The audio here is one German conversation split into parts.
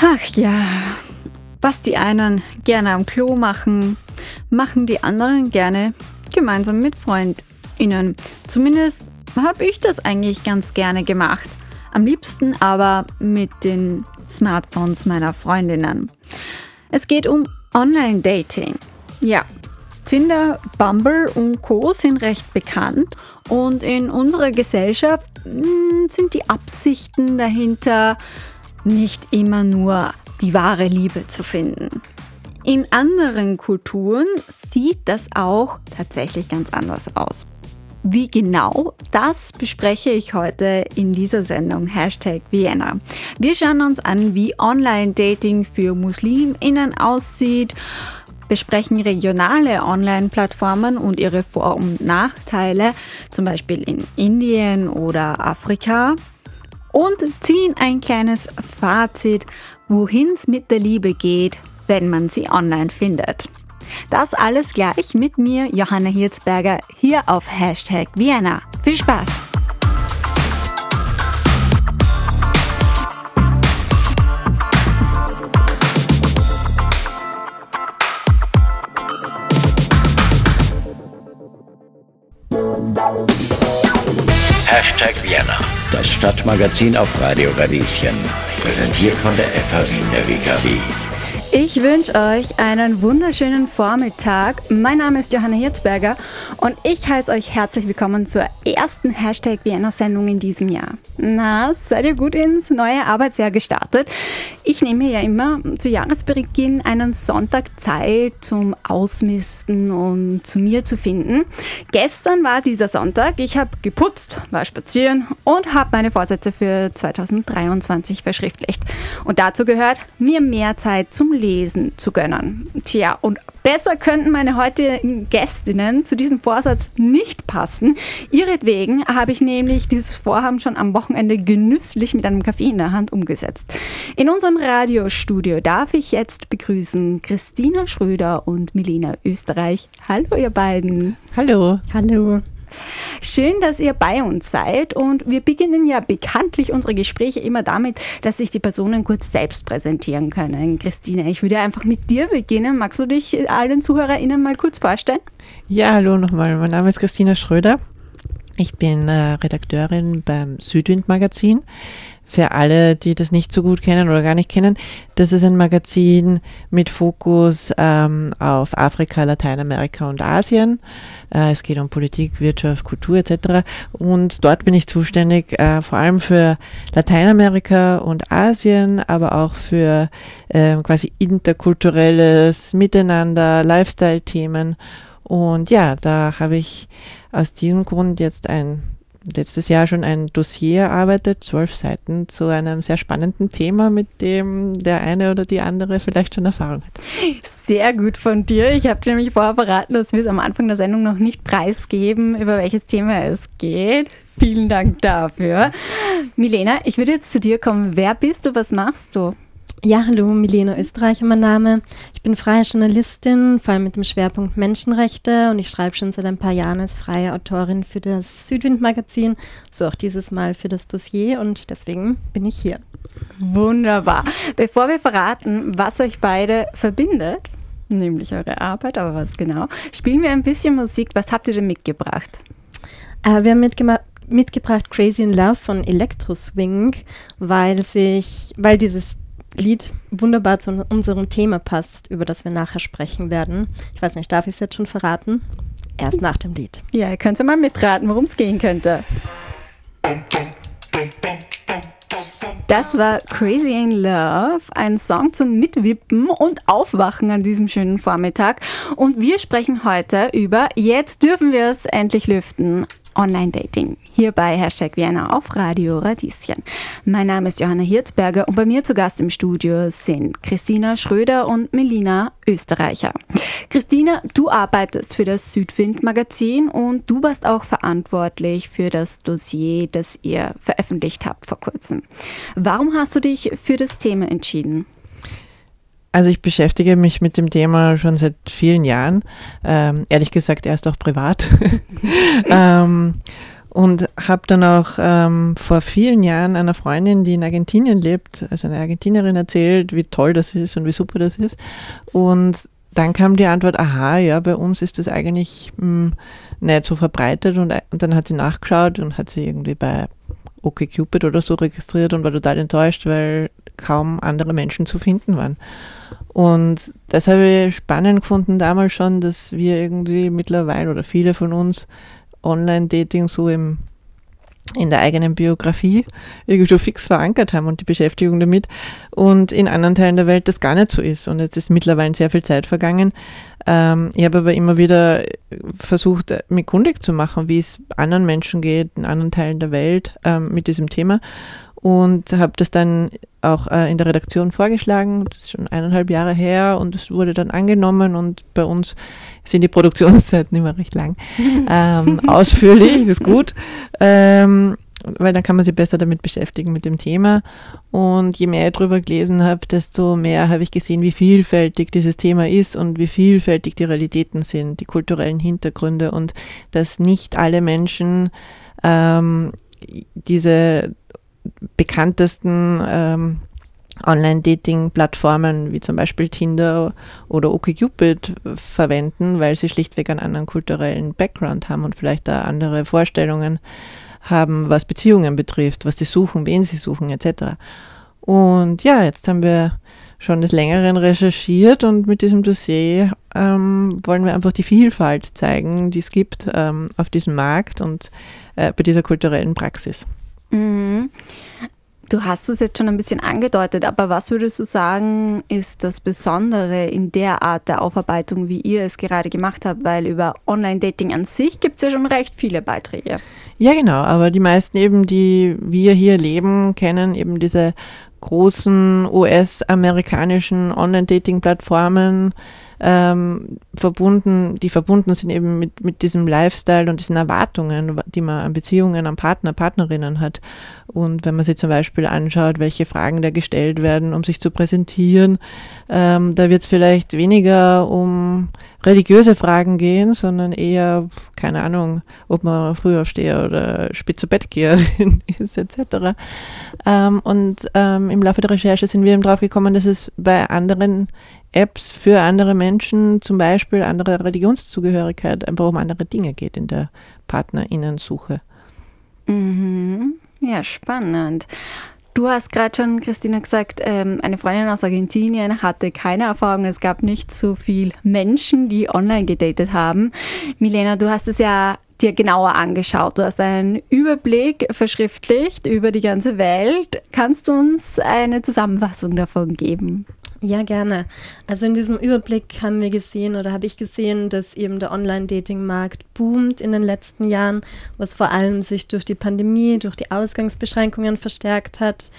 Ach ja, was die einen gerne am Klo machen, machen die anderen gerne gemeinsam mit FreundInnen. Zumindest habe ich das eigentlich ganz gerne gemacht. Am liebsten aber mit den Smartphones meiner Freundinnen. Es geht um Online-Dating. Ja, Tinder, Bumble und Co sind recht bekannt und in unserer Gesellschaft hm, sind die Absichten dahinter nicht immer nur die wahre Liebe zu finden. In anderen Kulturen sieht das auch tatsächlich ganz anders aus. Wie genau, das bespreche ich heute in dieser Sendung Hashtag Vienna. Wir schauen uns an, wie Online-Dating für Musliminnen aussieht, besprechen regionale Online-Plattformen und ihre Vor- und Nachteile, zum Beispiel in Indien oder Afrika, und ziehen ein kleines Fazit, wohin es mit der Liebe geht, wenn man sie online findet. Das alles gleich mit mir, Johanna Hirzberger, hier auf Hashtag Vienna. Viel Spaß! Hashtag Vienna, das Stadtmagazin auf Radio Radieschen. Präsentiert von der FH Wien der WKW. Ich wünsche euch einen wunderschönen Vormittag. Mein Name ist Johanna Hirzberger und ich heiße euch herzlich willkommen zur ersten Hashtag Vienna Sendung in diesem Jahr. Na, seid ihr gut ins neue Arbeitsjahr gestartet? Ich nehme ja immer zu Jahresbeginn einen Sonntag Zeit zum Ausmisten und zu mir zu finden. Gestern war dieser Sonntag. Ich habe geputzt, war spazieren und habe meine Vorsätze für 2023 verschriftlicht. Und dazu gehört, mir mehr Zeit zum Lesen zu gönnen. Tja, und besser könnten meine heutigen Gästinnen zu diesem Vorsatz nicht passen. Ihretwegen habe ich nämlich dieses Vorhaben schon am Wochenende genüsslich mit einem Kaffee in der Hand umgesetzt. In unserem Radiostudio darf ich jetzt begrüßen Christina Schröder und Melina Österreich. Hallo ihr beiden. Hallo. Hallo. Schön, dass ihr bei uns seid und wir beginnen ja bekanntlich unsere Gespräche immer damit, dass sich die Personen kurz selbst präsentieren können. Christine, ich würde einfach mit dir beginnen. Magst du dich allen ZuhörerInnen mal kurz vorstellen? Ja, hallo nochmal. Mein Name ist Christina Schröder. Ich bin äh, Redakteurin beim Südwind Magazin für alle, die das nicht so gut kennen oder gar nicht kennen, das ist ein Magazin mit Fokus ähm, auf Afrika, Lateinamerika und Asien. Äh, es geht um Politik, Wirtschaft, Kultur etc. Und dort bin ich zuständig äh, vor allem für Lateinamerika und Asien, aber auch für äh, quasi interkulturelles Miteinander, Lifestyle-Themen. Und ja, da habe ich aus diesem Grund jetzt ein letztes Jahr schon ein Dossier erarbeitet, zwölf Seiten zu einem sehr spannenden Thema, mit dem der eine oder die andere vielleicht schon Erfahrung hat. Sehr gut von dir. Ich habe dir nämlich vorher verraten, dass wir es am Anfang der Sendung noch nicht preisgeben, über welches Thema es geht. Vielen Dank dafür. Milena, ich würde jetzt zu dir kommen. Wer bist du? Was machst du? Ja, hallo, Milena Österreicher mein Name. Ich bin freie Journalistin, vor allem mit dem Schwerpunkt Menschenrechte und ich schreibe schon seit ein paar Jahren als freie Autorin für das Südwind-Magazin, so auch dieses Mal für das Dossier und deswegen bin ich hier. Wunderbar. Bevor wir verraten, was euch beide verbindet, nämlich eure Arbeit, aber was genau, spielen wir ein bisschen Musik. Was habt ihr denn mitgebracht? Äh, wir haben mitgemacht mitgebracht Crazy in Love von Electro Swing, weil sich, weil dieses Lied wunderbar zu unserem Thema passt, über das wir nachher sprechen werden. Ich weiß nicht, darf ich es jetzt schon verraten? Erst nach dem Lied. Ja, ihr könnt mal mitraten, worum es gehen könnte. Das war Crazy in Love, ein Song zum Mitwippen und Aufwachen an diesem schönen Vormittag. Und wir sprechen heute über Jetzt dürfen wir es endlich lüften. Online-Dating. Hier bei Hashtag Vienna auf Radio Radieschen. Mein Name ist Johanna Hirzberger und bei mir zu Gast im Studio sind Christina Schröder und Melina Österreicher. Christina, du arbeitest für das Südwind-Magazin und du warst auch verantwortlich für das Dossier, das ihr veröffentlicht habt vor kurzem. Warum hast du dich für das Thema entschieden? Also ich beschäftige mich mit dem Thema schon seit vielen Jahren, ähm, ehrlich gesagt erst auch privat. ähm, Und habe dann auch ähm, vor vielen Jahren einer Freundin, die in Argentinien lebt, also eine Argentinerin, erzählt, wie toll das ist und wie super das ist. Und dann kam die Antwort, aha, ja, bei uns ist das eigentlich mh, hm, nicht so verbreitet. Und, und dann hat sie nachgeschaut und hat sie irgendwie bei OkCupid oder so registriert und war total enttäuscht, weil kaum andere Menschen zu finden waren. Und das habe ich spannend gefunden damals schon, dass wir irgendwie mittlerweile oder viele von uns Online-Dating so im, in der eigenen Biografie irgendwie schon fix verankert haben und die Beschäftigung damit und in anderen Teilen der Welt das gar nicht so ist. Und jetzt ist mittlerweile sehr viel Zeit vergangen. Ähm, ich habe aber immer wieder versucht, mich kundig zu machen, wie es anderen Menschen geht, in anderen Teilen der Welt ähm, mit diesem Thema und habe das dann auch äh, in der Redaktion vorgeschlagen. Das ist schon eineinhalb Jahre her und es wurde dann angenommen und bei uns sind die Produktionszeiten immer recht lang. ähm, ausführlich, das ist gut, ähm, weil dann kann man sich besser damit beschäftigen mit dem Thema. Und je mehr ich darüber gelesen habe, desto mehr habe ich gesehen, wie vielfältig dieses Thema ist und wie vielfältig die Realitäten sind, die kulturellen Hintergründe und dass nicht alle Menschen ähm, diese bekanntesten ähm, Online-Dating-Plattformen wie zum Beispiel Tinder oder OkCupid verwenden, weil sie schlichtweg einen anderen kulturellen Background haben und vielleicht da andere Vorstellungen haben, was Beziehungen betrifft, was sie suchen, wen sie suchen, etc. Und ja, jetzt haben wir schon des Längeren recherchiert und mit diesem Dossier ähm, wollen wir einfach die Vielfalt zeigen, die es gibt ähm, auf diesem Markt und äh, bei dieser kulturellen Praxis. Mhm. Du hast es jetzt schon ein bisschen angedeutet, aber was würdest du sagen, ist das Besondere in der Art der Aufarbeitung, wie ihr es gerade gemacht habt? Weil über Online-Dating an sich gibt es ja schon recht viele Beiträge. Ja, genau, aber die meisten eben, die wir hier leben, kennen eben diese großen US-amerikanischen Online-Dating-Plattformen, ähm, verbunden, die verbunden sind eben mit, mit diesem Lifestyle und diesen Erwartungen, die man an Beziehungen, an Partner, Partnerinnen hat. Und wenn man sich zum Beispiel anschaut, welche Fragen da gestellt werden, um sich zu präsentieren, ähm, da wird es vielleicht weniger um religiöse Fragen gehen, sondern eher, keine Ahnung, ob man früh aufsteher oder spät zu Bett geherin ist, etc. Ähm, und ähm, im Laufe der Recherche sind wir eben drauf gekommen, dass es bei anderen Apps für andere Menschen, zum Beispiel andere Religionszugehörigkeit, einfach um andere Dinge geht in der Partnerinnensuche. Mhm. Ja, spannend. Du hast gerade schon, Christina, gesagt, ähm, eine Freundin aus Argentinien hatte keine Erfahrung. Es gab nicht so viele Menschen, die online gedatet haben. Milena, du hast es ja dir genauer angeschaut. Du hast einen Überblick verschriftlicht über die ganze Welt. Kannst du uns eine Zusammenfassung davon geben? Ja, gerne. Also in diesem Überblick haben wir gesehen oder habe ich gesehen, dass eben der Online-Dating-Markt boomt in den letzten Jahren, was vor allem sich durch die Pandemie, durch die Ausgangsbeschränkungen verstärkt hat.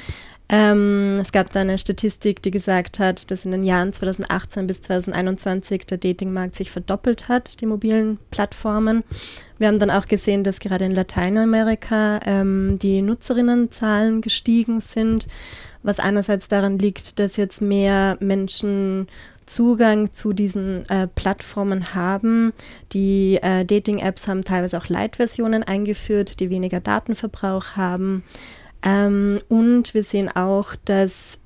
Ähm, es gab da eine Statistik, die gesagt hat, dass in den Jahren 2018 bis 2021 der Datingmarkt sich verdoppelt hat, die mobilen Plattformen. Wir haben dann auch gesehen, dass gerade in Lateinamerika ähm, die Nutzerinnenzahlen gestiegen sind was einerseits daran liegt, dass jetzt mehr Menschen Zugang zu diesen äh, Plattformen haben. Die äh, Dating-Apps haben teilweise auch Light-Versionen eingeführt, die weniger Datenverbrauch haben. Ähm, und wir sehen auch, dass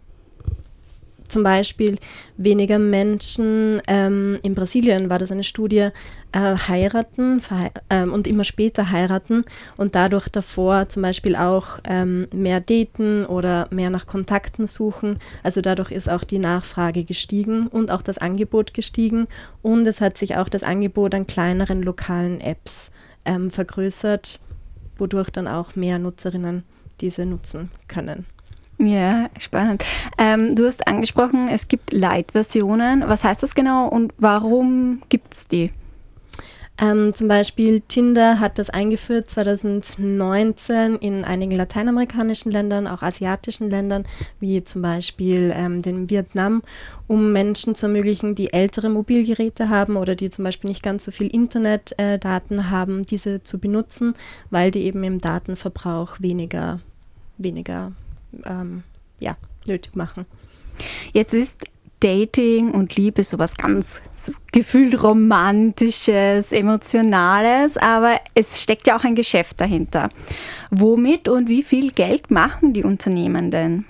zum Beispiel weniger Menschen, ähm, in Brasilien war das eine Studie, äh, heiraten ähm, und immer später heiraten und dadurch davor zum Beispiel auch ähm, mehr daten oder mehr nach Kontakten suchen. Also dadurch ist auch die Nachfrage gestiegen und auch das Angebot gestiegen und es hat sich auch das Angebot an kleineren lokalen Apps ähm, vergrößert, wodurch dann auch mehr Nutzerinnen diese nutzen können. Ja, spannend. Ähm, du hast angesprochen, es gibt Light-Versionen. Was heißt das genau und warum gibt es die? Ähm, zum Beispiel Tinder hat das eingeführt 2019 in einigen lateinamerikanischen Ländern, auch asiatischen Ländern, wie zum Beispiel ähm, dem Vietnam, um Menschen zu ermöglichen, die ältere Mobilgeräte haben oder die zum Beispiel nicht ganz so viel Internetdaten äh, haben, diese zu benutzen, weil die eben im Datenverbrauch weniger, weniger ähm, ja, nötig machen. Jetzt ist Dating und Liebe sowas ganz so gefühlt romantisches, emotionales, aber es steckt ja auch ein Geschäft dahinter. Womit und wie viel Geld machen die Unternehmen denn?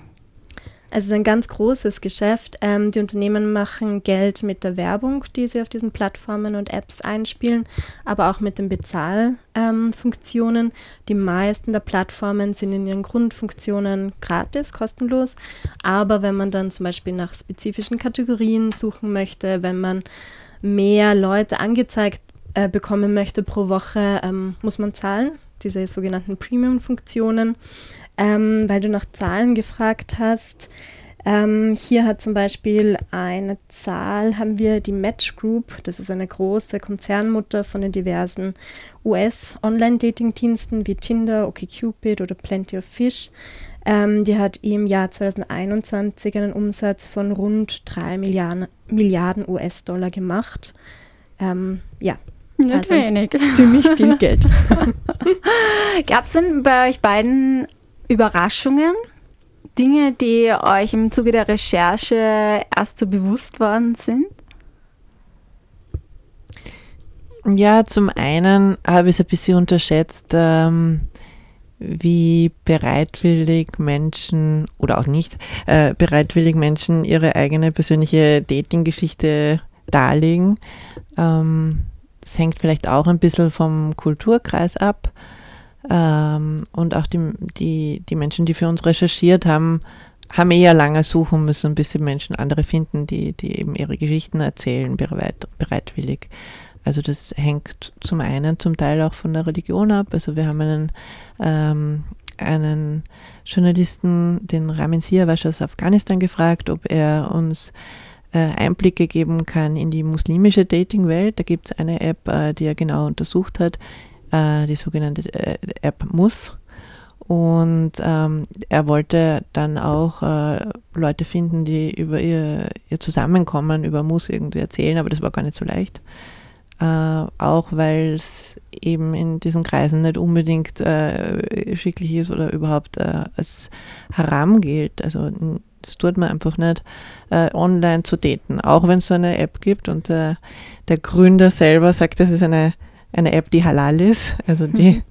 Also es ist ein ganz großes Geschäft. Ähm, die Unternehmen machen Geld mit der Werbung, die sie auf diesen Plattformen und Apps einspielen, aber auch mit den Bezahlfunktionen. Ähm, die meisten der Plattformen sind in ihren Grundfunktionen gratis, kostenlos. Aber wenn man dann zum Beispiel nach spezifischen Kategorien suchen möchte, wenn man mehr Leute angezeigt äh, bekommen möchte pro Woche, ähm, muss man zahlen diese sogenannten Premium-Funktionen ähm, weil du nach Zahlen gefragt hast. Ähm, hier hat zum Beispiel eine Zahl, haben wir die Match Group, das ist eine große Konzernmutter von den diversen US-Online-Dating-Diensten wie Tinder, OkCupid oder Plenty of Fish. Ähm, die hat im Jahr 2021 einen Umsatz von rund 3 Milliarden, Milliarden US-Dollar gemacht. Ähm, ja, nicht also wenig. Ziemlich viel Geld. Gab es denn bei euch beiden Überraschungen? Dinge, die euch im Zuge der Recherche erst so bewusst worden sind? Ja, zum einen habe ich es ein bisschen unterschätzt, ähm, wie bereitwillig Menschen oder auch nicht äh, bereitwillig Menschen ihre eigene persönliche Dating-Geschichte darlegen. Ähm, das hängt vielleicht auch ein bisschen vom Kulturkreis ab. Ähm, und auch die, die, die Menschen, die für uns recherchiert haben, haben eher lange suchen müssen, bis sie Menschen andere finden, die, die eben ihre Geschichten erzählen, bereit, bereitwillig. Also das hängt zum einen zum Teil auch von der Religion ab. Also wir haben einen, ähm, einen Journalisten, den Ramin Siawash aus Afghanistan, gefragt, ob er uns äh, Einblicke geben kann in die muslimische Dating-Welt. Da gibt es eine App, äh, die er genau untersucht hat, äh, die sogenannte äh, App Muss. Und ähm, er wollte dann auch äh, Leute finden, die über ihr, ihr Zusammenkommen über Muss irgendwie erzählen, aber das war gar nicht so leicht. Äh, auch weil es eben in diesen Kreisen nicht unbedingt äh, schicklich ist oder überhaupt äh, als Haram gilt. Also das tut man einfach nicht, äh, online zu daten. Auch wenn es so eine App gibt und der Gründer selber sagt, das ist eine eine App, die halal ist, also die mhm.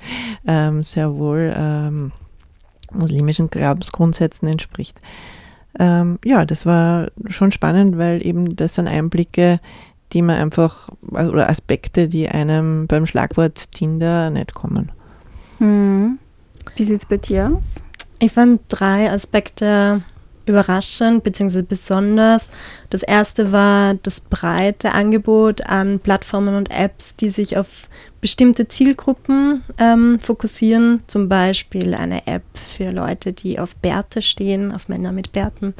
ähm, sehr wohl ähm, muslimischen Glaubensgrundsätzen entspricht. Ähm, ja, das war schon spannend, weil eben das sind Einblicke, die man einfach, also, oder Aspekte, die einem beim Schlagwort Tinder nicht kommen. Hm. Wie sieht es bei dir aus? Ich fand drei Aspekte überraschend bzw. besonders. Das erste war das breite Angebot an Plattformen und Apps, die sich auf bestimmte Zielgruppen ähm, fokussieren. Zum Beispiel eine App für Leute, die auf Bärte stehen, auf Männer mit Bärten.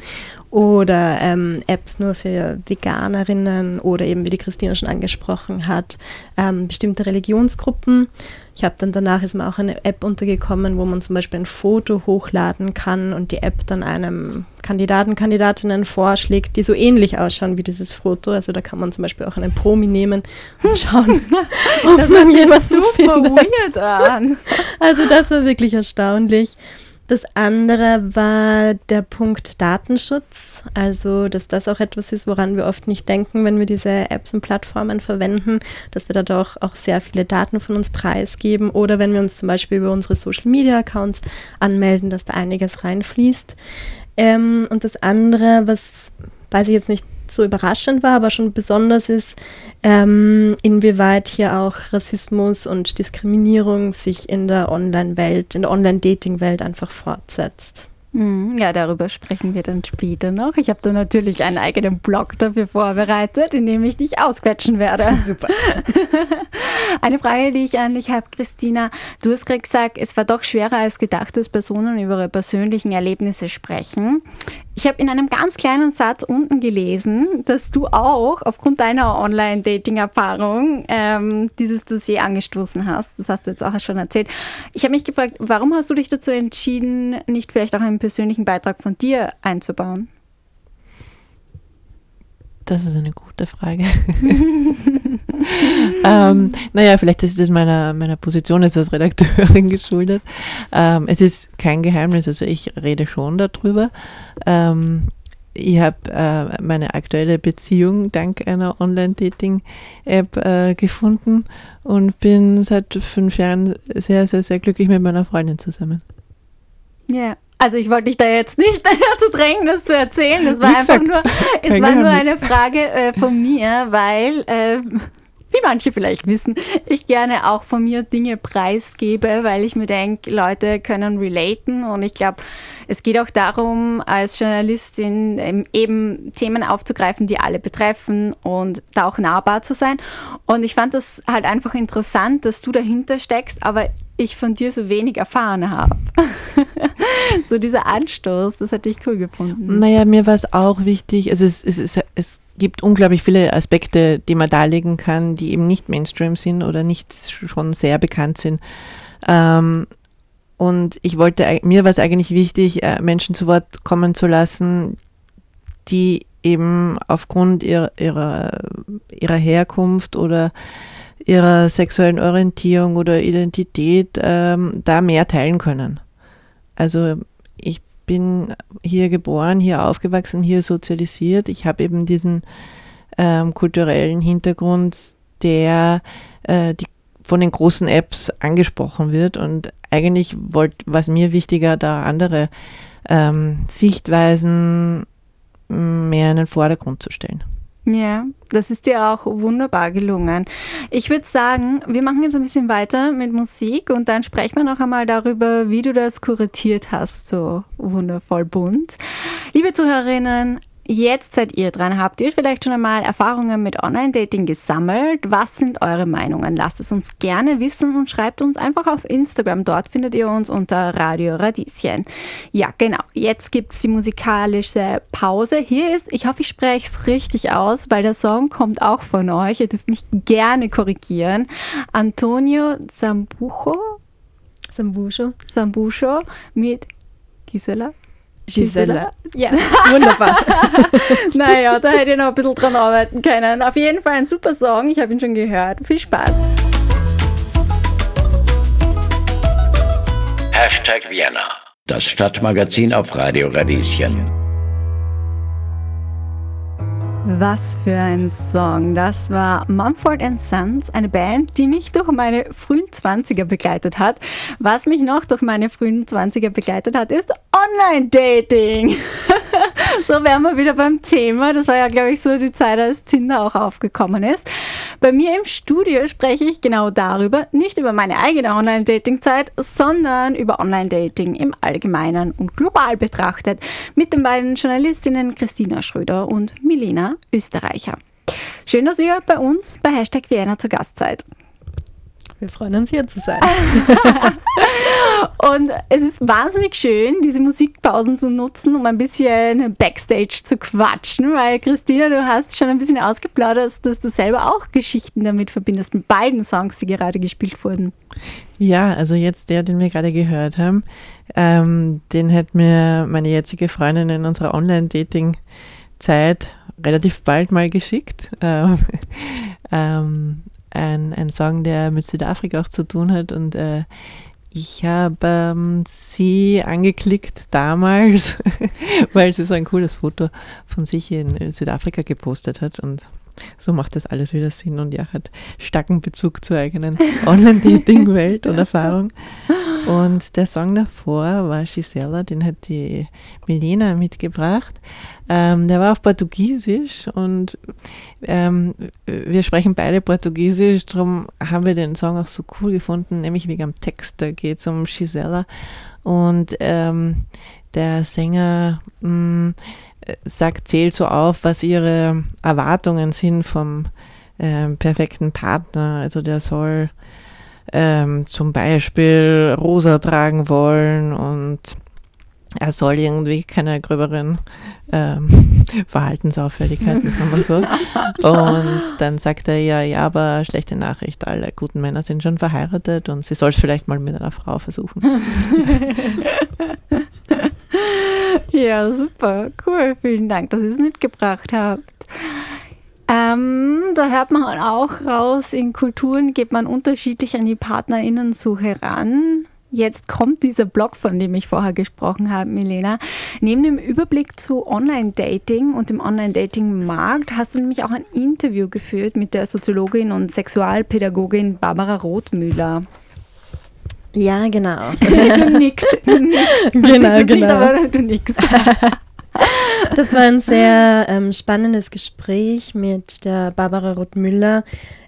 Oder ähm, Apps nur für Veganerinnen oder eben, wie die Christina schon angesprochen hat, ähm, bestimmte Religionsgruppen. Ich habe dann danach ist mir auch eine App untergekommen, wo man zum Beispiel ein Foto hochladen kann und die App dann einem Kandidaten, Kandidatinnen vorschlägt, die so ähnlich ausschauen wie dieses Foto. Also da kann man zum Beispiel auch einen Promi nehmen und schauen, ob das man jemanden super findet. weird an. Also das war wirklich erstaunlich. Das andere war der Punkt Datenschutz, also dass das auch etwas ist, woran wir oft nicht denken, wenn wir diese Apps und Plattformen verwenden, dass wir da doch auch sehr viele Daten von uns preisgeben oder wenn wir uns zum Beispiel über unsere Social-Media-Accounts anmelden, dass da einiges reinfließt. Ähm, und das andere, was weiß ich jetzt nicht so überraschend war, aber schon besonders ist, ähm, inwieweit hier auch Rassismus und Diskriminierung sich in der Online-Welt, in der Online-Dating-Welt einfach fortsetzt. Mhm. Ja, darüber sprechen wir dann später noch. Ich habe da natürlich einen eigenen Blog dafür vorbereitet, in dem ich dich ausquetschen werde. Super. Eine Frage, die ich an dich habe, Christina. Du hast gerade gesagt, es war doch schwerer als gedacht, dass Personen über ihre persönlichen Erlebnisse sprechen. Ich habe in einem ganz kleinen Satz unten gelesen, dass du auch aufgrund deiner Online-Dating-Erfahrung ähm, dieses Dossier angestoßen hast. Das hast du jetzt auch schon erzählt. Ich habe mich gefragt, warum hast du dich dazu entschieden, nicht vielleicht auch einen persönlichen Beitrag von dir einzubauen? Das ist eine gute Frage. ähm, naja, vielleicht ist das meiner, meiner Position als Redakteurin geschuldet. Ähm, es ist kein Geheimnis, also ich rede schon darüber. Ähm, ich habe äh, meine aktuelle Beziehung dank einer Online-Dating-App äh, gefunden und bin seit fünf Jahren sehr, sehr, sehr glücklich mit meiner Freundin zusammen. Ja. Also ich wollte dich da jetzt nicht dazu drängen, das zu erzählen. Das war Wie einfach nur, es war nur eine Frage äh, von mir, weil äh, wie manche vielleicht wissen, ich gerne auch von mir Dinge preisgebe, weil ich mir denke, Leute können relaten und ich glaube, es geht auch darum, als Journalistin ähm, eben Themen aufzugreifen, die alle betreffen und da auch nahbar zu sein. Und ich fand das halt einfach interessant, dass du dahinter steckst, aber ich von dir so wenig erfahren habe. so dieser Anstoß, das hätte ich cool gefunden. Naja, mir war es auch wichtig, also es, es, es, es gibt unglaublich viele Aspekte, die man darlegen kann, die eben nicht Mainstream sind oder nicht schon sehr bekannt sind. Ähm, und ich wollte, mir war es eigentlich wichtig, äh, Menschen zu Wort kommen zu lassen, die eben aufgrund ihrer, ihrer, ihrer Herkunft oder ihrer sexuellen Orientierung oder Identität ähm, da mehr teilen können. Also ich bin hier geboren, hier aufgewachsen, hier sozialisiert. Ich habe eben diesen ähm, kulturellen Hintergrund, der äh, die, von den großen Apps angesprochen wird. Und eigentlich wollt, was mir wichtiger, da andere ähm, Sichtweisen mehr in den Vordergrund zu stellen. Ja, das ist dir auch wunderbar gelungen. Ich würde sagen, wir machen jetzt ein bisschen weiter mit Musik und dann sprechen wir noch einmal darüber, wie du das kuratiert hast, so wundervoll bunt. Liebe Zuhörerinnen, Jetzt seid ihr dran. Habt ihr vielleicht schon einmal Erfahrungen mit Online-Dating gesammelt? Was sind eure Meinungen? Lasst es uns gerne wissen und schreibt uns einfach auf Instagram. Dort findet ihr uns unter Radio Radieschen. Ja, genau. Jetzt gibt es die musikalische Pause. Hier ist, ich hoffe, ich spreche es richtig aus, weil der Song kommt auch von euch. Ihr dürft mich gerne korrigieren. Antonio Zambucho. Zambucho. Zambucho mit Gisela. Gisela. Ja, wunderbar. naja, da hätte ich noch ein bisschen dran arbeiten können. Auf jeden Fall ein super Song. Ich habe ihn schon gehört. Viel Spaß. Hashtag Vienna. Das Stadtmagazin auf Radio Radieschen. Was für ein Song. Das war Mumford Sons, eine Band, die mich durch meine frühen 20er begleitet hat. Was mich noch durch meine frühen 20er begleitet hat, ist Online-Dating. so wären wir wieder beim Thema. Das war ja, glaube ich, so die Zeit, als Tinder auch aufgekommen ist. Bei mir im Studio spreche ich genau darüber, nicht über meine eigene Online-Dating-Zeit, sondern über Online-Dating im Allgemeinen und global betrachtet mit den beiden Journalistinnen Christina Schröder und Milena Österreicher. Schön, dass ihr bei uns bei Hashtag Vienna zu Gast seid. Wir freuen uns hier zu sein. und es ist wahnsinnig schön, diese Musikpausen zu nutzen, um ein bisschen Backstage zu quatschen, weil Christina, du hast schon ein bisschen ausgeplaudert, dass du selber auch Geschichten damit verbindest, mit beiden Songs, die gerade gespielt wurden. Ja, also jetzt der, den wir gerade gehört haben, ähm, den hat mir meine jetzige Freundin in unserer Online-Dating-Zeit relativ bald mal geschickt. Ähm, ähm, ein, ein Song, der mit Südafrika auch zu tun hat. Und äh, ich habe ähm, sie angeklickt damals, weil sie so ein cooles Foto von sich in Südafrika gepostet hat. Und so macht das alles wieder Sinn und ja, hat starken Bezug zur eigenen Online-Dating-Welt und Erfahrung. Und der Song davor war Gisela, den hat die Melina mitgebracht. Ähm, der war auf Portugiesisch und ähm, wir sprechen beide Portugiesisch, darum haben wir den Song auch so cool gefunden, nämlich wegen am Text. Da geht es um Gisela und ähm, der Sänger mh, mm, sagt, zählt so auf, was ihre Erwartungen sind vom ähm, perfekten Partner. Also der soll ähm, zum Beispiel rosa tragen wollen und er soll irgendwie keine gröberen ähm, Verhaltensauffälligkeiten haben und so. Und dann sagt er ja, ja, aber schlechte Nachricht, alle guten Männer sind schon verheiratet und sie soll es vielleicht mal mit einer Frau versuchen. ja, super, cool, vielen Dank, dass ihr es mitgebracht habt. Ähm, da hört man auch raus, in Kulturen geht man unterschiedlich an die PartnerInnensuche ran. Jetzt kommt dieser Blog, von dem ich vorher gesprochen habe, Milena. Neben dem Überblick zu Online-Dating und dem Online-Dating-Markt hast du nämlich auch ein Interview geführt mit der Soziologin und Sexualpädagogin Barbara Rothmüller. Ja, genau. du nix. Du nix. Genau, genau. Nicht, aber du nix. das war ein sehr ähm, spannendes Gespräch mit der Barbara Rothmüller.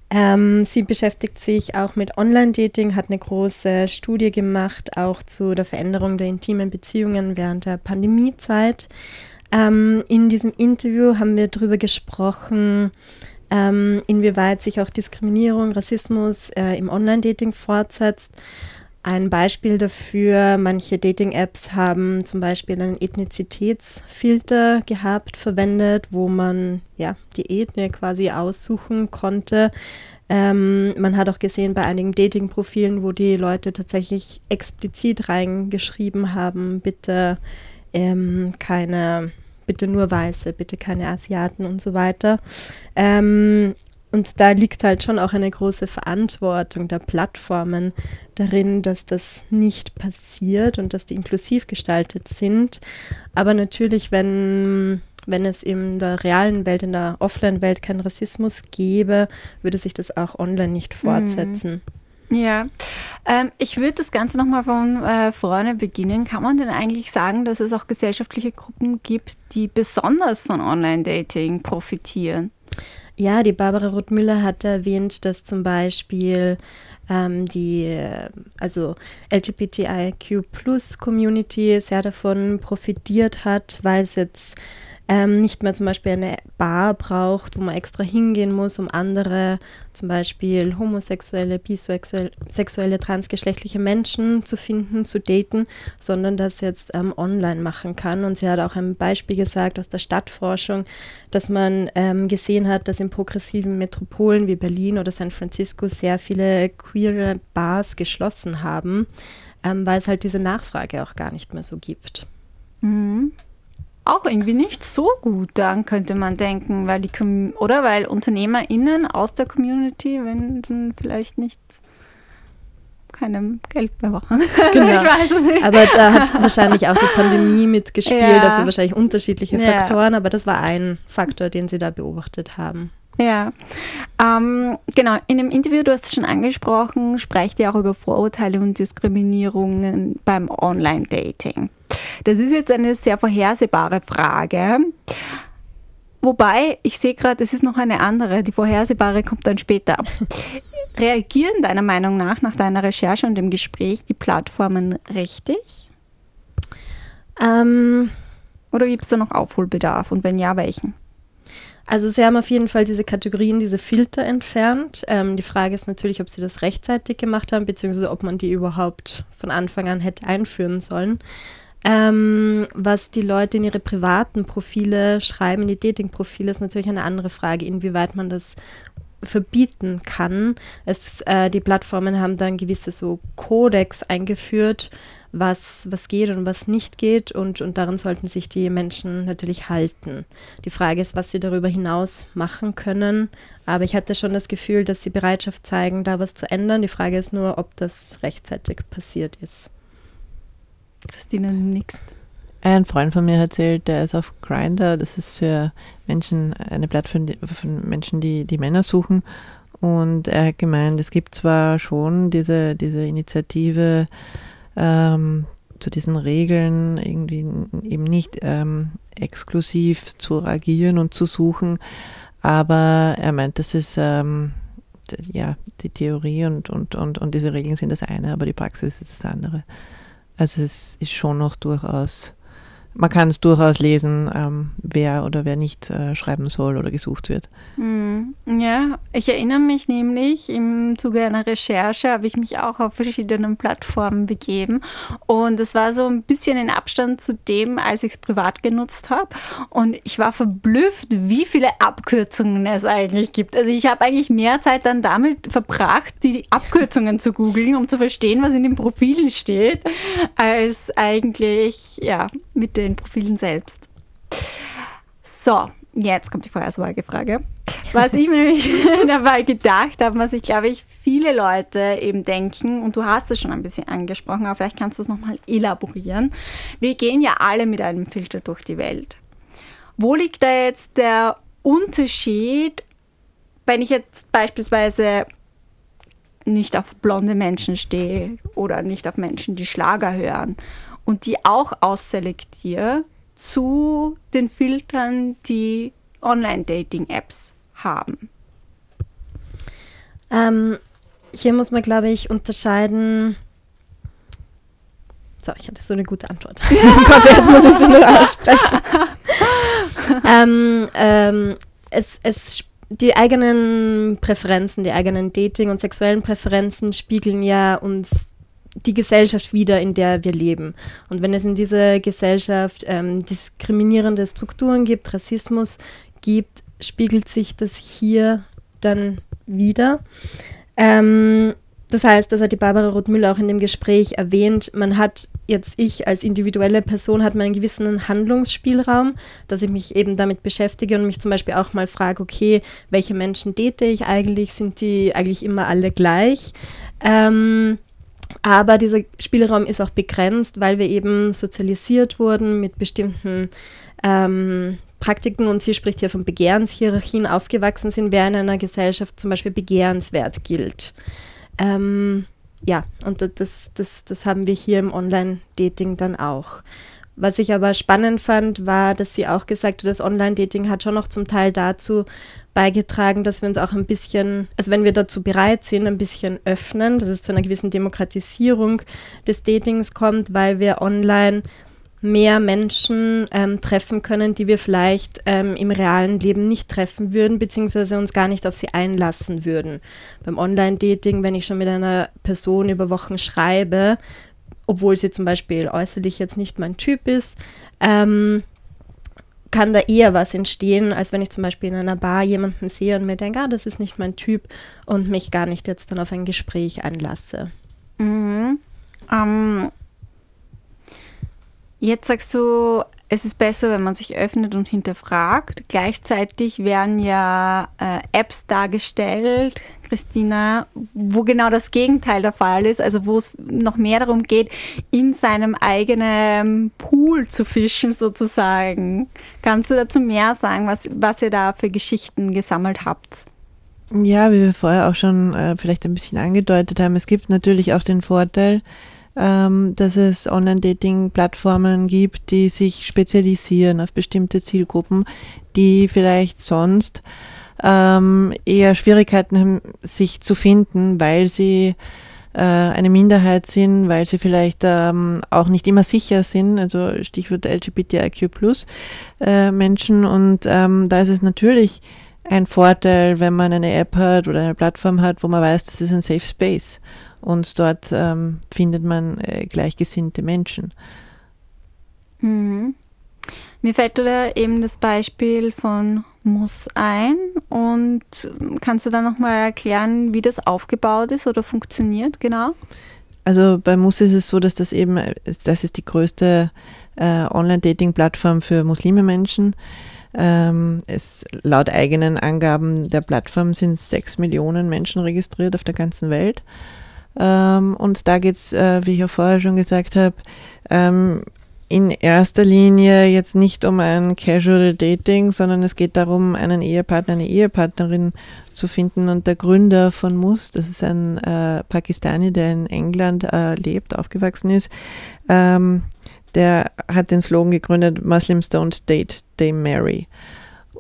Ähm, sie beschäftigt sich auch mit Online-Dating, hat eine große Studie gemacht, auch zu der Veränderung der intimen Beziehungen während der Pandemiezeit. Ähm, in diesem Interview haben wir darüber gesprochen, ähm, inwieweit sich auch Diskriminierung, Rassismus äh, im Online-Dating fortsetzt ein Beispiel dafür, manche Dating-Apps haben zum Beispiel einen Ethnizitätsfilter gehabt, verwendet, wo man ja die Ethnie quasi aussuchen konnte. Ähm, man hat auch gesehen bei einigen Dating-Profilen, wo die Leute tatsächlich explizit reingeschrieben haben, bitte ähm, keine, bitte nur Weiße, bitte keine Asiaten und so weiter. Ähm, und da liegt halt schon auch eine große Verantwortung der Plattformen darin, dass das nicht passiert und dass die inklusiv gestaltet sind. Aber natürlich, wenn, wenn es in der realen Welt, in der Offline-Welt keinen Rassismus gäbe, würde sich das auch online nicht mhm. fortsetzen. Ja, ähm, ich würde das Ganze nochmal von äh, vorne beginnen. Kann man denn eigentlich sagen, dass es auch gesellschaftliche Gruppen gibt, die besonders von Online-Dating profitieren? Ja, die Barbara Rothmüller hat erwähnt, dass zum Beispiel ähm, die also LGBTIQ-Plus-Community sehr davon profitiert hat, weil es jetzt ähm, nicht mehr zum Beispiel eine Bar braucht, wo man extra hingehen muss, um andere, zum Beispiel homosexuelle, bisexuelle, transgeschlechtliche Menschen zu finden, zu daten, sondern das jetzt ähm, online machen kann. Und sie hat auch ein Beispiel gesagt aus der Stadtforschung, dass man ähm, gesehen hat, dass in progressiven Metropolen wie Berlin oder San Francisco sehr viele queere Bars geschlossen haben, ähm, weil es halt diese Nachfrage auch gar nicht mehr so gibt. Mhm auch irgendwie nicht so gut dann, könnte man denken, weil die, oder weil UnternehmerInnen aus der Community, wenn dann vielleicht nicht keinem Geld mehr machen. Genau. aber da hat wahrscheinlich auch die Pandemie mitgespielt, ja. also wahrscheinlich unterschiedliche Faktoren, ja. aber das war ein Faktor, den sie da beobachtet haben. Ja, ähm, genau. In dem Interview, du hast es schon angesprochen, sprecht ihr auch über Vorurteile und Diskriminierungen beim Online-Dating. Das ist jetzt eine sehr vorhersehbare Frage. Wobei, ich sehe gerade, es ist noch eine andere. Die vorhersehbare kommt dann später. Reagieren deiner Meinung nach, nach deiner Recherche und dem Gespräch, die Plattformen richtig? Ähm, Oder gibt es da noch Aufholbedarf und wenn ja, welchen? Also sie haben auf jeden Fall diese Kategorien, diese Filter entfernt. Ähm, die Frage ist natürlich, ob sie das rechtzeitig gemacht haben, beziehungsweise ob man die überhaupt von Anfang an hätte einführen sollen. Ähm, was die Leute in ihre privaten Profile schreiben, in die Dating-Profile, ist natürlich eine andere Frage, inwieweit man das verbieten kann. Es, äh, die Plattformen haben dann gewisse so Kodex eingeführt, was, was geht und was nicht geht und, und daran sollten sich die Menschen natürlich halten. Die Frage ist, was sie darüber hinaus machen können. Aber ich hatte schon das Gefühl, dass sie Bereitschaft zeigen, da was zu ändern. Die Frage ist nur, ob das rechtzeitig passiert ist. Christina nix. Ein Freund von mir erzählt, der ist auf Grinder. Das ist für Menschen eine Plattform für Menschen, die, die Männer suchen. Und er hat gemeint, es gibt zwar schon diese, diese Initiative ähm, zu diesen Regeln, irgendwie eben nicht ähm, exklusiv zu agieren und zu suchen, aber er meint, das ist ähm, ja die Theorie und, und, und, und diese Regeln sind das eine, aber die Praxis ist das andere. Also es ist schon noch durchaus man kann es durchaus lesen, ähm, wer oder wer nicht äh, schreiben soll oder gesucht wird. Mm, ja, ich erinnere mich nämlich, im Zuge einer Recherche habe ich mich auch auf verschiedenen Plattformen begeben und es war so ein bisschen in Abstand zu dem, als ich es privat genutzt habe und ich war verblüfft, wie viele Abkürzungen es eigentlich gibt. Also ich habe eigentlich mehr Zeit dann damit verbracht, die Abkürzungen zu googeln, um zu verstehen, was in den Profilen steht, als eigentlich ja mit den den Profilen selbst. So, jetzt kommt die vorherige Frage. Was ich mir nämlich dabei gedacht habe, was ich glaube ich viele Leute eben denken, und du hast es schon ein bisschen angesprochen, aber vielleicht kannst du es nochmal elaborieren. Wir gehen ja alle mit einem Filter durch die Welt. Wo liegt da jetzt der Unterschied, wenn ich jetzt beispielsweise nicht auf blonde Menschen stehe oder nicht auf Menschen, die Schlager hören und die auch ausselektiere zu den Filtern, die Online-Dating-Apps haben? Ähm, hier muss man, glaube ich, unterscheiden. So, ich hatte so eine gute Antwort. hoffe, jetzt muss ich sie nur aussprechen. ähm, ähm, es, es, die eigenen Präferenzen, die eigenen Dating- und sexuellen Präferenzen spiegeln ja uns die Gesellschaft wieder, in der wir leben. Und wenn es in dieser Gesellschaft ähm, diskriminierende Strukturen gibt, Rassismus gibt, spiegelt sich das hier dann wieder. Ähm, das heißt, das hat die Barbara Rothmüller auch in dem Gespräch erwähnt, man hat jetzt ich als individuelle Person hat man einen gewissen Handlungsspielraum, dass ich mich eben damit beschäftige und mich zum Beispiel auch mal frage, okay, welche Menschen date ich eigentlich? Sind die eigentlich immer alle gleich? Ähm, aber dieser Spielraum ist auch begrenzt, weil wir eben sozialisiert wurden mit bestimmten ähm, Praktiken und sie spricht hier von Begehrenshierarchien aufgewachsen sind, wer in einer Gesellschaft zum Beispiel begehrenswert gilt. Ähm, ja, und das, das, das haben wir hier im Online-Dating dann auch. Was ich aber spannend fand, war, dass sie auch gesagt hat, das Online-Dating hat schon noch zum Teil dazu beigetragen, dass wir uns auch ein bisschen, also wenn wir dazu bereit sind, ein bisschen öffnen, dass es zu einer gewissen Demokratisierung des Datings kommt, weil wir online mehr Menschen ähm, treffen können, die wir vielleicht ähm, im realen Leben nicht treffen würden, beziehungsweise uns gar nicht auf sie einlassen würden. Beim Online-Dating, wenn ich schon mit einer Person über Wochen schreibe, obwohl sie zum Beispiel äußerlich jetzt nicht mein Typ ist, ähm, kann da eher was entstehen, als wenn ich zum Beispiel in einer Bar jemanden sehe und mir denke, ah, das ist nicht mein Typ und mich gar nicht jetzt dann auf ein Gespräch einlasse. Mhm. Ähm, Jetzt sagst du, es ist besser, wenn man sich öffnet und hinterfragt. Gleichzeitig werden ja äh, Apps dargestellt, Christina, wo genau das Gegenteil der Fall ist, also wo es noch mehr darum geht, in seinem eigenen Pool zu fischen sozusagen. Kannst du dazu mehr sagen, was, was ihr da für Geschichten gesammelt habt? Ja, wie wir vorher auch schon äh, vielleicht ein bisschen angedeutet haben, es gibt natürlich auch den Vorteil, ähm, dass es Online-Dating-Plattformen gibt, die sich spezialisieren auf bestimmte Zielgruppen, die vielleicht sonst ähm, eher Schwierigkeiten haben, sich zu finden, weil sie äh, eine Minderheit sind, weil sie vielleicht ähm, auch nicht immer sicher sind, also Stichwort LGBTIQ äh, Menschen. Und ähm, da ist es natürlich ein Vorteil, wenn man eine App hat oder eine Plattform hat, wo man weiß, das ist ein Safe Space und dort ähm, findet man äh, gleichgesinnte Menschen. Mhm. Mir fällt da eben das Beispiel von Muss ein und kannst du dann nochmal erklären, wie das aufgebaut ist oder funktioniert, genau? Also bei Muss ist es so, dass das eben, das ist die größte äh, Online-Dating-Plattform für muslime Menschen. Ähm, es, laut eigenen Angaben der Plattform sind sechs Millionen Menschen registriert auf der ganzen Welt. Ähm, und da geht es, äh, wie ich ja vorher schon gesagt habe, ähm, in erster Linie jetzt nicht um ein Casual Dating, sondern es geht darum, einen Ehepartner, eine Ehepartnerin zu finden. Und der Gründer von Mus, das ist ein äh, Pakistani, der in England äh, lebt, aufgewachsen ist, ähm, der hat den Slogan gegründet, Muslims don't date, they marry.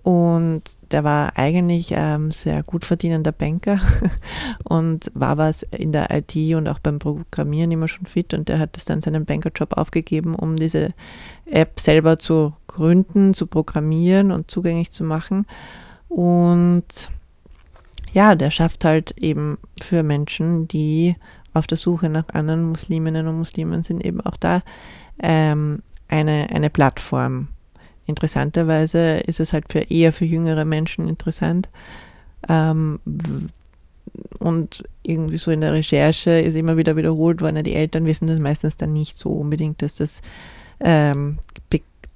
Und der war eigentlich ähm, sehr gut verdienender Banker und war was in der IT und auch beim Programmieren immer schon fit und der hat das dann seinen Bankerjob aufgegeben, um diese App selber zu gründen, zu programmieren und zugänglich zu machen. Und ja, der schafft halt eben für Menschen, die auf der Suche nach anderen Musliminnen und Muslimen sind, eben auch da ähm, eine, eine Plattform Interessanterweise ist es halt für eher für jüngere Menschen interessant. Ähm, und irgendwie so in der Recherche ist immer wieder wiederholt worden, die Eltern wissen das meistens dann nicht so unbedingt, dass das ähm,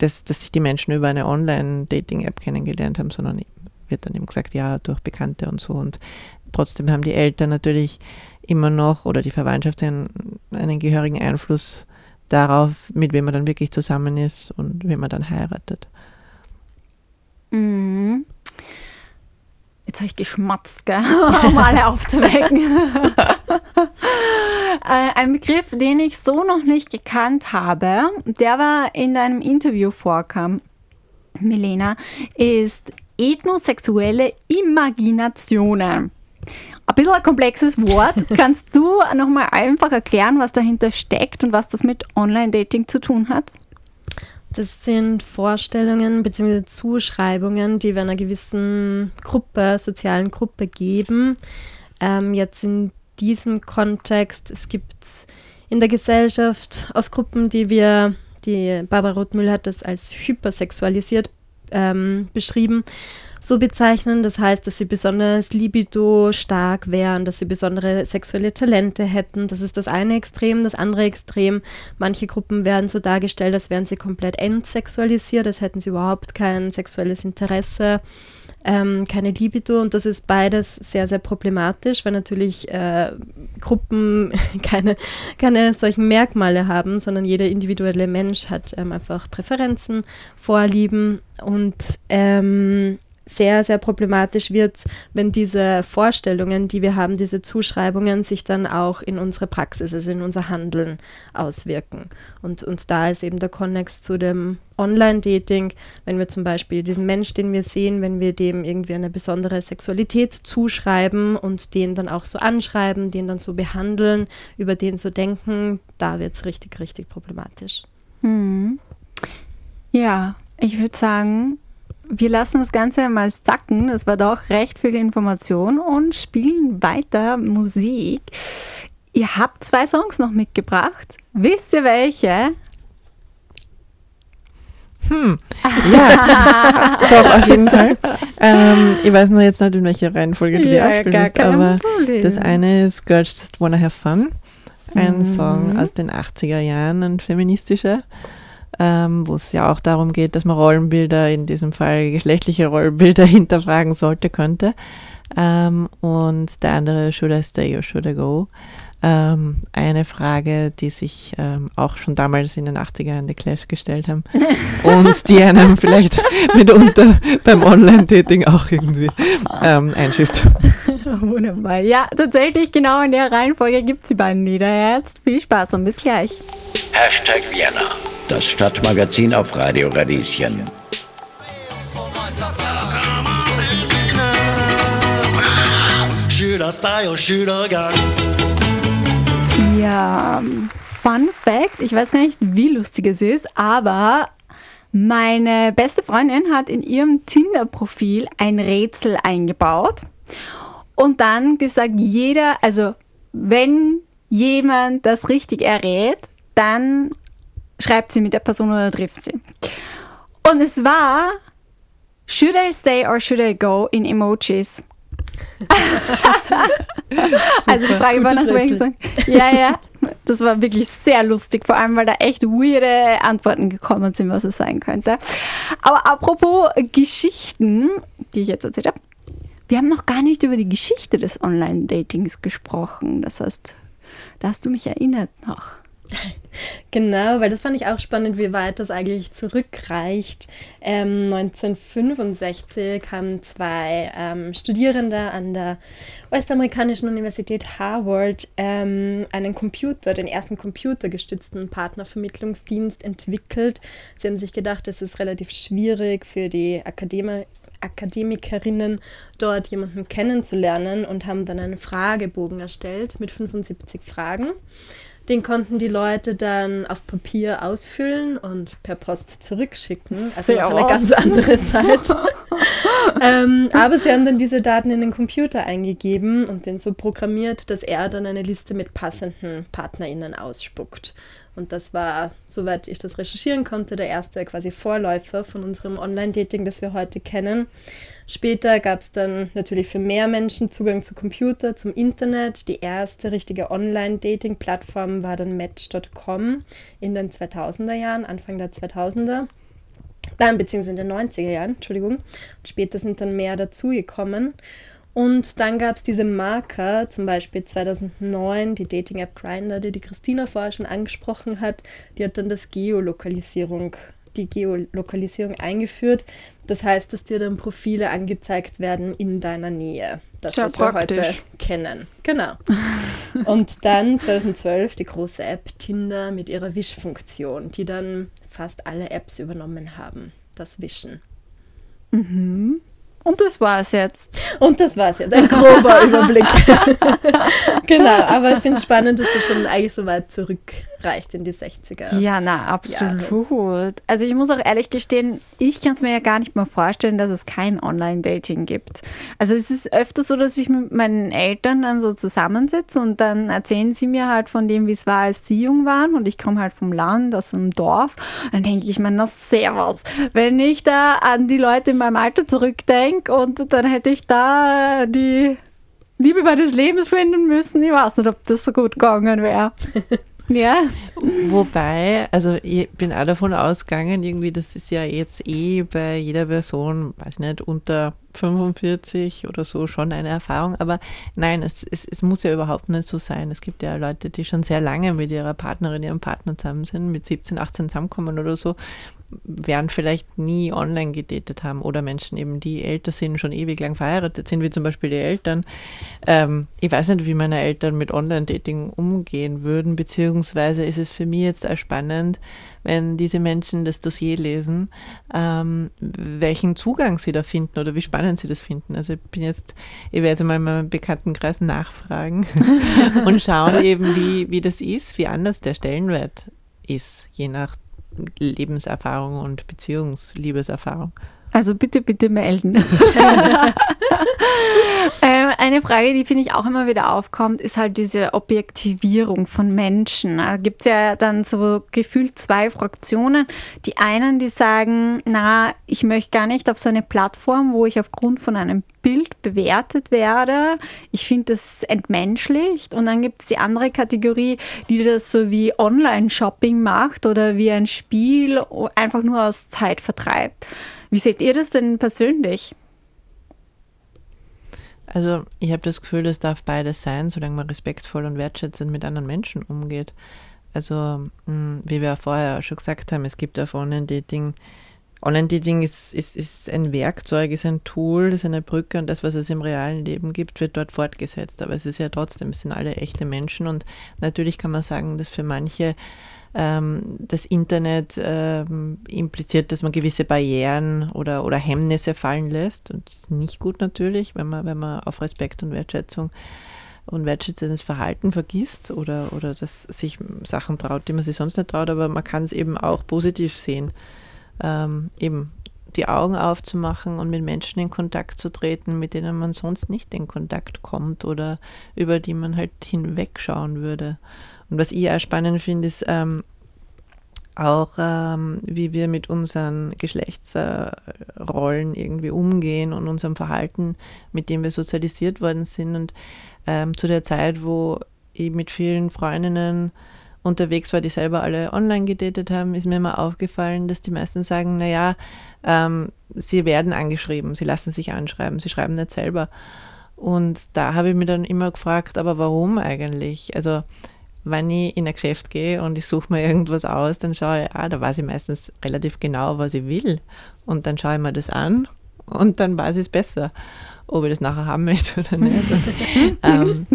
dass, dass sich die Menschen über eine Online-Dating-App kennengelernt haben, sondern wird dann eben gesagt, ja, durch Bekannte und so. Und trotzdem haben die Eltern natürlich immer noch oder die Verwandtschaft einen, einen gehörigen Einfluss darauf, mit wem man dann wirklich zusammen ist und wem man dann heiratet. Mhm. Jetzt habe ich geschmatzt, gell? um alle aufzuwecken. Äh, ein Begriff, den ich so noch nicht gekannt habe, der war in deinem Interview vorkam, Milena, ist ethnosexuelle Imaginationen. Ein bisschen ein komplexes Wort. Kannst du nochmal einfach erklären, was dahinter steckt und was das mit Online-Dating zu tun hat? Das sind Vorstellungen bzw. Zuschreibungen, die wir einer gewissen Gruppe, sozialen Gruppe geben. Ähm, jetzt in diesem Kontext, es gibt in der Gesellschaft oft Gruppen, die wir, die Barbara Rothmühl hat das als hypersexualisiert ähm, beschrieben, so bezeichnen. Das heißt, dass sie besonders libido stark wären, dass sie besondere sexuelle Talente hätten. Das ist das eine Extrem. Das andere Extrem, manche Gruppen werden so dargestellt, als wären sie komplett entsexualisiert, als hätten sie überhaupt kein sexuelles Interesse. Ähm, keine Libido und das ist beides sehr, sehr problematisch, weil natürlich äh, Gruppen keine, keine solchen Merkmale haben, sondern jeder individuelle Mensch hat ähm, einfach Präferenzen, Vorlieben und ähm, sehr, sehr problematisch wird, wenn diese Vorstellungen, die wir haben, diese Zuschreibungen sich dann auch in unsere Praxis, also in unser Handeln auswirken. Und, und da ist eben der Konnex zu dem Online-Dating, wenn wir zum Beispiel diesen Mensch, den wir sehen, wenn wir dem irgendwie eine besondere Sexualität zuschreiben und den dann auch so anschreiben, den dann so behandeln, über den so denken, da wird es richtig, richtig problematisch. Hm. Ja, ich würde sagen, wir lassen das Ganze mal sacken. Das war doch recht viel Information und spielen weiter Musik. Ihr habt zwei Songs noch mitgebracht. Wisst ihr welche? Hm. Ja, doch, auf jeden Fall. Ähm, ich weiß nur jetzt nicht, in welcher Reihenfolge du ja, die abspielst, aber Problem. das eine ist Girls Just Wanna Have Fun. Ein mhm. Song aus den 80er Jahren, ein feministischer ähm, wo es ja auch darum geht, dass man Rollenbilder, in diesem Fall geschlechtliche Rollenbilder, hinterfragen sollte, könnte. Ähm, und der andere, Should I Stay or Should I Go? Ähm, eine Frage, die sich ähm, auch schon damals in den 80ern The Clash gestellt haben und die einem vielleicht mitunter beim Online-Dating auch irgendwie ähm, einschießt. Wunderbar. Ja, tatsächlich genau in der Reihenfolge gibt es die beiden Lieder jetzt. Viel Spaß und bis gleich. Hashtag Vienna das Stadtmagazin auf Radio Radieschen. Ja, Fun Fact, ich weiß gar nicht, wie lustig es ist, aber meine beste Freundin hat in ihrem Tinder-Profil ein Rätsel eingebaut und dann gesagt, jeder, also wenn jemand das richtig errät, dann schreibt sie mit der Person oder trifft sie. Und es war Should I stay or should I go in Emojis? also die Frage war nach welchen Ja, ja. Das war wirklich sehr lustig, vor allem weil da echt weirde Antworten gekommen sind, was es sein könnte. Aber apropos Geschichten, die ich jetzt erzählt habe, wir haben noch gar nicht über die Geschichte des Online-Datings gesprochen. Das heißt, da hast du mich erinnert noch. Genau, weil das fand ich auch spannend, wie weit das eigentlich zurückreicht. Ähm, 1965 haben zwei ähm, Studierende an der US-amerikanischen Universität Harvard ähm, einen Computer, den ersten computergestützten Partnervermittlungsdienst entwickelt. Sie haben sich gedacht, es ist relativ schwierig für die Akademiker Akademikerinnen dort jemanden kennenzulernen und haben dann einen Fragebogen erstellt mit 75 Fragen. Den konnten die Leute dann auf Papier ausfüllen und per Post zurückschicken. Also Sehr noch eine ganz andere Zeit. ähm, aber sie haben dann diese Daten in den Computer eingegeben und den so programmiert, dass er dann eine Liste mit passenden PartnerInnen ausspuckt. Und das war, soweit ich das recherchieren konnte, der erste quasi Vorläufer von unserem Online-Dating, das wir heute kennen. Später gab es dann natürlich für mehr Menschen Zugang zu Computer, zum Internet. Die erste richtige Online-Dating-Plattform war dann Match.com in den 2000er Jahren, Anfang der 2000er. Nein, beziehungsweise in den 90er Jahren, Entschuldigung. Und später sind dann mehr dazugekommen. Und dann gab es diese Marker, zum Beispiel 2009 die Dating-App Grindr, die die Christina vorher schon angesprochen hat, die hat dann das Geolokalisierung, die Geolokalisierung eingeführt. Das heißt, dass dir dann Profile angezeigt werden in deiner Nähe. Das, Sehr was wir heute praktisch. kennen. Genau. Und dann 2012 die große App Tinder mit ihrer Wischfunktion, die dann fast alle Apps übernommen haben. Das Wischen. Und das war's jetzt. Und das war's jetzt, ein grober Überblick. genau, aber ich finde es spannend, dass das schon eigentlich so weit zurückreicht in die 60er. Ja, na, absolut. Also ich muss auch ehrlich gestehen, ich kann es mir ja gar nicht mal vorstellen, dass es kein Online-Dating gibt. Also es ist öfter so, dass ich mit meinen Eltern dann so zusammensitze und dann erzählen sie mir halt von dem, wie es war, als sie jung waren und ich komme halt vom Land, aus einem Dorf. Und dann denke ich mir, na servus, wenn ich da an die Leute in meinem Alter zurückdenke und dann hätte ich da die Liebe meines Lebens finden müssen. Ich weiß nicht, ob das so gut gegangen wäre. ja. Wobei, also ich bin auch davon ausgegangen, irgendwie, das ist ja jetzt eh bei jeder Person, weiß nicht, unter 45 oder so schon eine Erfahrung, aber nein, es, es, es muss ja überhaupt nicht so sein. Es gibt ja Leute, die schon sehr lange mit ihrer Partnerin, ihrem Partner zusammen sind, mit 17, 18 zusammenkommen oder so, werden vielleicht nie online gedatet haben oder Menschen eben, die älter sind, schon ewig lang verheiratet sind, wie zum Beispiel die Eltern. Ähm, ich weiß nicht, wie meine Eltern mit Online-Dating umgehen würden, beziehungsweise ist es für mich jetzt auch spannend, wenn diese Menschen das Dossier lesen, ähm, welchen Zugang sie da finden oder wie spannend sie das finden. Also ich bin jetzt, ich werde mal in meinem Bekanntenkreis nachfragen und schauen eben, wie, wie das ist, wie anders der Stellenwert ist, je nach Lebenserfahrung und Beziehungsliebeserfahrung. Also bitte, bitte melden. ähm, eine Frage, die finde ich auch immer wieder aufkommt, ist halt diese Objektivierung von Menschen. Da gibt es ja dann so gefühlt zwei Fraktionen. Die einen, die sagen, na, ich möchte gar nicht auf so eine Plattform, wo ich aufgrund von einem Bild bewertet werde. Ich finde das entmenschlicht. Und dann gibt es die andere Kategorie, die das so wie Online-Shopping macht oder wie ein Spiel einfach nur aus Zeitvertreib. Wie seht ihr das denn persönlich? Also ich habe das Gefühl, es darf beides sein, solange man respektvoll und wertschätzend mit anderen Menschen umgeht. Also mh, wie wir vorher schon gesagt haben, es gibt auf Online-Dating, Online-Dating ist, ist, ist ein Werkzeug, ist ein Tool, ist eine Brücke und das, was es im realen Leben gibt, wird dort fortgesetzt. Aber es ist ja trotzdem, es sind alle echte Menschen und natürlich kann man sagen, dass für manche ähm, das Internet ähm, impliziert, dass man gewisse Barrieren oder, oder Hemmnisse fallen lässt. Und das ist nicht gut natürlich, wenn man, wenn man auf Respekt und Wertschätzung und wertschätzendes Verhalten vergisst oder, oder dass sich Sachen traut, die man sich sonst nicht traut, aber man kann es eben auch positiv sehen. Ähm, eben die Augen aufzumachen und mit Menschen in Kontakt zu treten, mit denen man sonst nicht in Kontakt kommt oder über die man halt hinwegschauen würde. Und was ich auch spannend finde, ist ähm, auch, ähm, wie wir mit unseren Geschlechtsrollen irgendwie umgehen und unserem Verhalten, mit dem wir sozialisiert worden sind. Und ähm, zu der Zeit, wo ich mit vielen Freundinnen unterwegs war, die selber alle online gedatet haben, ist mir immer aufgefallen, dass die meisten sagen, naja, ähm, sie werden angeschrieben, sie lassen sich anschreiben, sie schreiben nicht selber. Und da habe ich mir dann immer gefragt, aber warum eigentlich? Also wenn ich in ein Geschäft gehe und ich suche mir irgendwas aus, dann schaue ich, ah, da weiß ich meistens relativ genau, was ich will. Und dann schaue ich mir das an und dann weiß ich es besser, ob ich das nachher haben möchte oder nicht. ähm,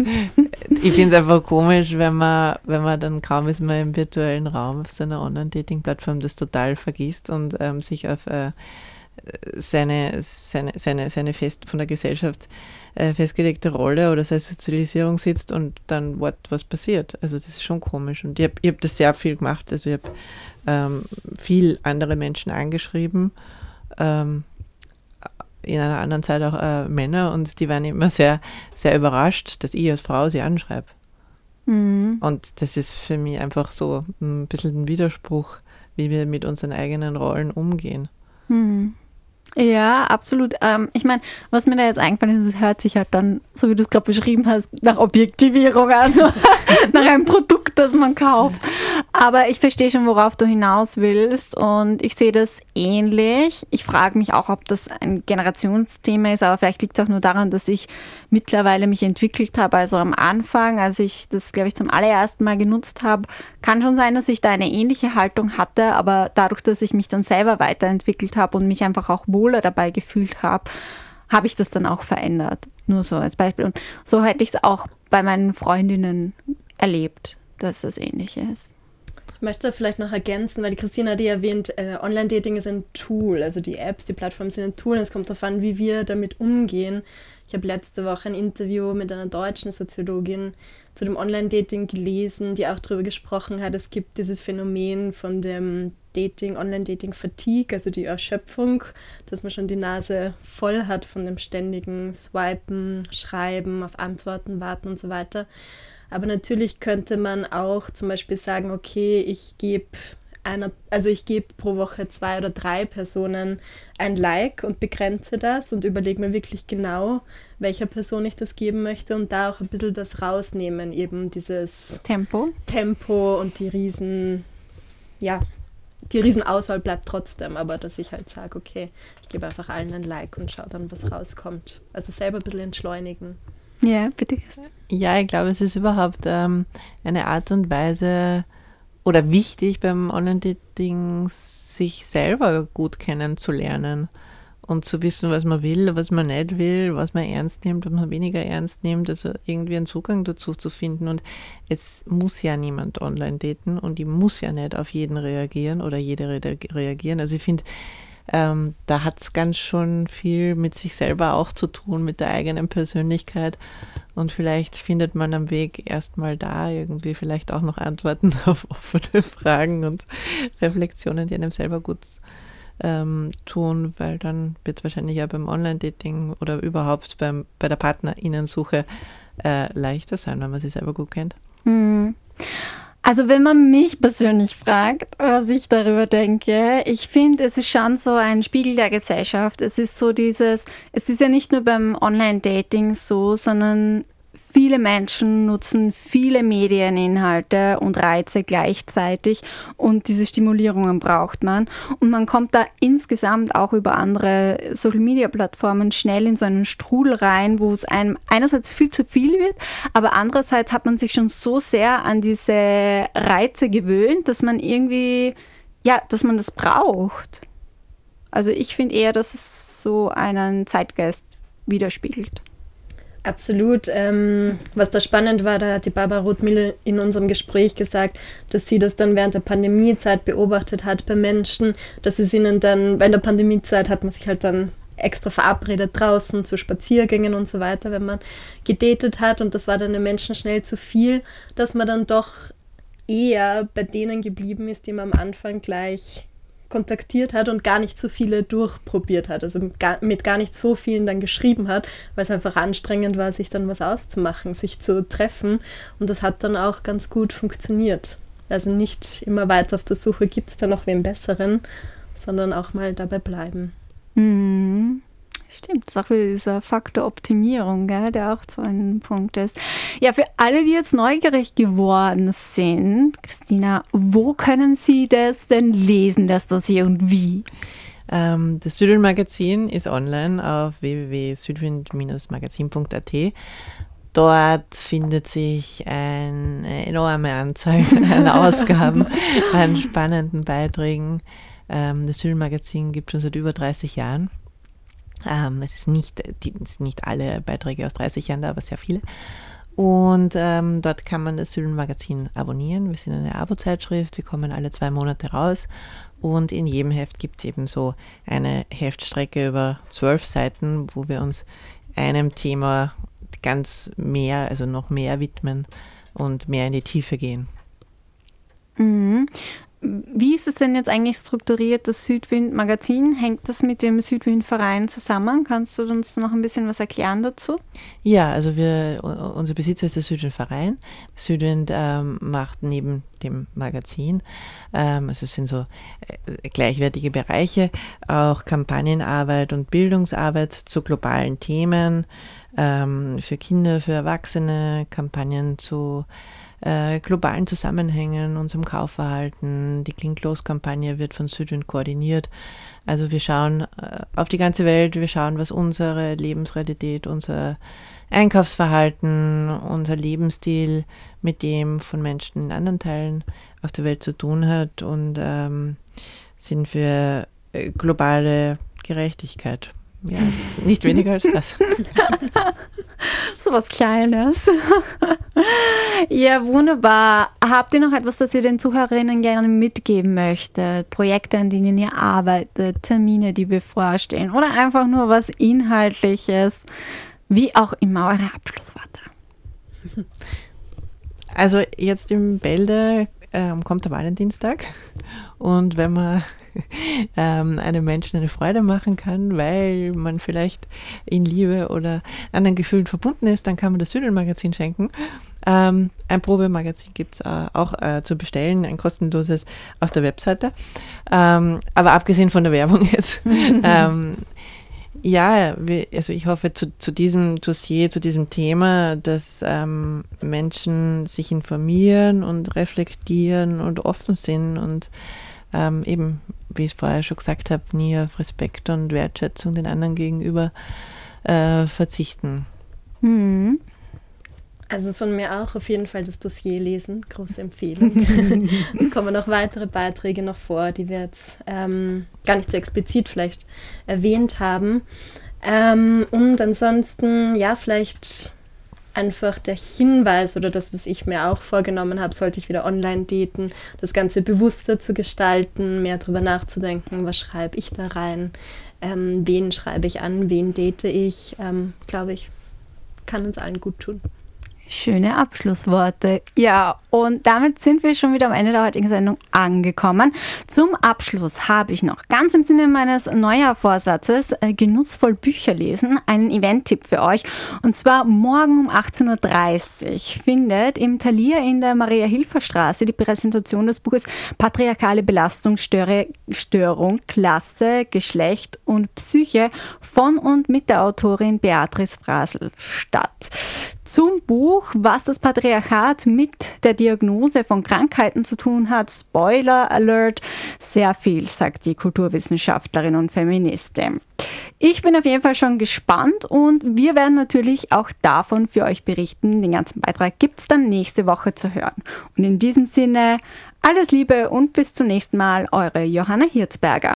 ich finde es einfach komisch, wenn man, wenn man dann kaum ist man im virtuellen Raum auf seiner Online-Dating-Plattform das total vergisst und ähm, sich auf äh, seine, seine, seine, seine fest von der Gesellschaft äh, festgelegte Rolle oder seine Sozialisierung sitzt und dann what, was passiert. Also das ist schon komisch. Und ich habe ich hab das sehr viel gemacht. Also ich habe ähm, viel andere Menschen angeschrieben. Ähm, in einer anderen Zeit auch äh, Männer und die waren immer sehr, sehr überrascht, dass ich als Frau sie anschreibe. Mhm. Und das ist für mich einfach so ein bisschen ein Widerspruch, wie wir mit unseren eigenen Rollen umgehen. Mhm. Ja, absolut. Ähm, ich meine, was mir da jetzt eingefallen ist, es hört sich halt dann, so wie du es gerade beschrieben hast, nach Objektivierung, also nach einem Produkt, das man kauft. Aber ich verstehe schon, worauf du hinaus willst und ich sehe das ähnlich. Ich frage mich auch, ob das ein Generationsthema ist, aber vielleicht liegt es auch nur daran, dass ich mittlerweile mich entwickelt habe. Also am Anfang, als ich das, glaube ich, zum allerersten Mal genutzt habe, kann schon sein, dass ich da eine ähnliche Haltung hatte, aber dadurch, dass ich mich dann selber weiterentwickelt habe und mich einfach auch wohler dabei gefühlt habe, habe ich das dann auch verändert. Nur so als Beispiel. Und so hätte ich es auch bei meinen Freundinnen erlebt, dass das ähnlich ist. Ich möchte vielleicht noch ergänzen, weil die Christina ja erwähnt, äh, Online-Dating ist ein Tool. Also die Apps, die Plattformen sind ein Tool. Und es kommt darauf an, wie wir damit umgehen. Ich habe letzte Woche ein Interview mit einer deutschen Soziologin zu dem Online-Dating gelesen, die auch darüber gesprochen hat, es gibt dieses Phänomen von dem Dating, Online-Dating-Fatigue, also die Erschöpfung, dass man schon die Nase voll hat von dem ständigen Swipen, Schreiben, auf Antworten warten und so weiter. Aber natürlich könnte man auch zum Beispiel sagen, okay, ich gebe einer, also ich gebe pro Woche zwei oder drei Personen ein Like und begrenze das und überlege mir wirklich genau, welcher Person ich das geben möchte und da auch ein bisschen das rausnehmen, eben dieses Tempo. Tempo und die riesen, ja, die Riesenauswahl bleibt trotzdem, aber dass ich halt sage, okay, ich gebe einfach allen ein Like und schaue dann, was rauskommt. Also selber ein bisschen entschleunigen. Ja, bitte. Ja, ich glaube, es ist überhaupt ähm, eine Art und Weise oder wichtig beim Online-Dating, sich selber gut kennenzulernen und zu wissen, was man will, was man nicht will, was man ernst nimmt, was man weniger ernst nimmt, also irgendwie einen Zugang dazu zu finden. Und es muss ja niemand online daten und ich muss ja nicht auf jeden reagieren oder jede reagieren. Also ich finde, ähm, da hat es ganz schon viel mit sich selber auch zu tun, mit der eigenen Persönlichkeit. Und vielleicht findet man am Weg erstmal da irgendwie vielleicht auch noch Antworten auf offene Fragen und Reflexionen, die einem selber gut ähm, tun, weil dann wird es wahrscheinlich ja beim Online-Dating oder überhaupt beim, bei der Partnerinnensuche äh, leichter sein, wenn man sich selber gut kennt. Hm. Also wenn man mich persönlich fragt, was ich darüber denke, ich finde, es ist schon so ein Spiegel der Gesellschaft. Es ist so dieses, es ist ja nicht nur beim Online-Dating so, sondern Viele Menschen nutzen viele Medieninhalte und Reize gleichzeitig und diese Stimulierungen braucht man. Und man kommt da insgesamt auch über andere Social-Media-Plattformen schnell in so einen Strudel rein, wo es einem einerseits viel zu viel wird, aber andererseits hat man sich schon so sehr an diese Reize gewöhnt, dass man irgendwie, ja, dass man das braucht. Also ich finde eher, dass es so einen Zeitgeist widerspiegelt. Absolut. Ähm, was da spannend war, da hat die Barbara Rothmühle in unserem Gespräch gesagt, dass sie das dann während der Pandemiezeit beobachtet hat bei Menschen, dass es ihnen dann, weil in der Pandemiezeit hat man sich halt dann extra verabredet draußen zu Spaziergängen und so weiter, wenn man gedatet hat und das war dann den Menschen schnell zu viel, dass man dann doch eher bei denen geblieben ist, die man am Anfang gleich kontaktiert hat und gar nicht so viele durchprobiert hat. Also mit gar nicht so vielen dann geschrieben hat, weil es einfach anstrengend war, sich dann was auszumachen, sich zu treffen. Und das hat dann auch ganz gut funktioniert. Also nicht immer weiter auf der Suche, gibt es da noch wen Besseren, sondern auch mal dabei bleiben. Mhm. Stimmt, das ist auch wieder dieser Faktor Optimierung, gell, der auch so ein Punkt ist. Ja, für alle, die jetzt neugierig geworden sind, Christina, wo können Sie das denn lesen, das Dossier und wie? Ähm, das Südwind-Magazin ist online auf www.südwind-magazin.at. Dort findet sich eine enorme Anzahl an Ausgaben, an spannenden Beiträgen. Ähm, das Südwind-Magazin gibt es schon seit über 30 Jahren. Ähm, es, ist nicht, die, es sind nicht alle Beiträge aus 30 Jahren da, aber sehr viele. Und ähm, dort kann man das Sylen-Magazin abonnieren. Wir sind eine Abo-Zeitschrift, wir kommen alle zwei Monate raus. Und in jedem Heft gibt es eben so eine Heftstrecke über zwölf Seiten, wo wir uns einem Thema ganz mehr, also noch mehr widmen und mehr in die Tiefe gehen. Mhm wie ist es denn jetzt eigentlich strukturiert, das Südwind-Magazin? Hängt das mit dem Südwind-Verein zusammen? Kannst du uns noch ein bisschen was erklären dazu? Ja, also wir, unser Besitzer ist der Südwind-Verein. Südwind ähm, macht neben dem Magazin, ähm, also es sind so äh, gleichwertige Bereiche, auch Kampagnenarbeit und Bildungsarbeit zu globalen Themen ähm, für Kinder, für Erwachsene, Kampagnen zu äh, globalen Zusammenhängen, unserem Kaufverhalten. Die Klingt-Los-Kampagne wird von Südwind koordiniert. Also wir schauen äh, auf die ganze Welt, wir schauen, was unsere Lebensrealität, unser Einkaufsverhalten, unser Lebensstil mit dem von Menschen in anderen Teilen auf der Welt zu tun hat und ähm, sind für äh, globale Gerechtigkeit. Ja, nicht weniger als das. so was Kleines. ja, wunderbar. Habt ihr noch etwas, das ihr den Zuhörerinnen gerne mitgeben möchtet? Projekte, an denen ihr arbeitet, Termine, die bevorstehen oder einfach nur was Inhaltliches? Wie auch immer, eure Abschlussworte. Also jetzt im Bälde ähm, kommt der Valentinstag und wenn man ähm, einem Menschen eine Freude machen kann, weil man vielleicht in Liebe oder anderen Gefühlen verbunden ist, dann kann man das Südelmagazin schenken. Ähm, ein Probemagazin gibt es äh, auch äh, zu bestellen, ein kostenloses auf der Webseite. Ähm, aber abgesehen von der Werbung jetzt, ähm, ja, also ich hoffe zu, zu, diesem Dossier, zu diesem Thema, dass ähm, Menschen sich informieren und reflektieren und offen sind und ähm, eben, wie ich es vorher schon gesagt habe, nie auf Respekt und Wertschätzung den anderen gegenüber äh, verzichten. Mhm. Also von mir auch auf jeden Fall das Dossier lesen, große Empfehlung. es kommen noch weitere Beiträge noch vor, die wir jetzt ähm, gar nicht so explizit vielleicht erwähnt haben. Ähm, und ansonsten, ja, vielleicht einfach der Hinweis oder das, was ich mir auch vorgenommen habe, sollte ich wieder online daten, das Ganze bewusster zu gestalten, mehr darüber nachzudenken, was schreibe ich da rein, ähm, wen schreibe ich an, wen date ich, ähm, glaube ich, kann uns allen gut tun. Schöne Abschlussworte. Ja, und damit sind wir schon wieder am Ende der heutigen Sendung angekommen. Zum Abschluss habe ich noch ganz im Sinne meines Neujahrvorsatzes äh, genussvoll Bücher lesen, einen Event-Tipp für euch. Und zwar morgen um 18.30 Uhr findet im Thalia in der Maria-Hilfer-Straße die Präsentation des Buches Patriarchale Belastungsstörung, Klasse, Geschlecht und Psyche von und mit der Autorin Beatrice Frasel statt zum Buch, was das Patriarchat mit der Diagnose von Krankheiten zu tun hat. Spoiler Alert, sehr viel, sagt die Kulturwissenschaftlerin und Feministin. Ich bin auf jeden Fall schon gespannt und wir werden natürlich auch davon für euch berichten. Den ganzen Beitrag gibt es dann nächste Woche zu hören. Und in diesem Sinne, alles Liebe und bis zum nächsten Mal, eure Johanna Hirzberger.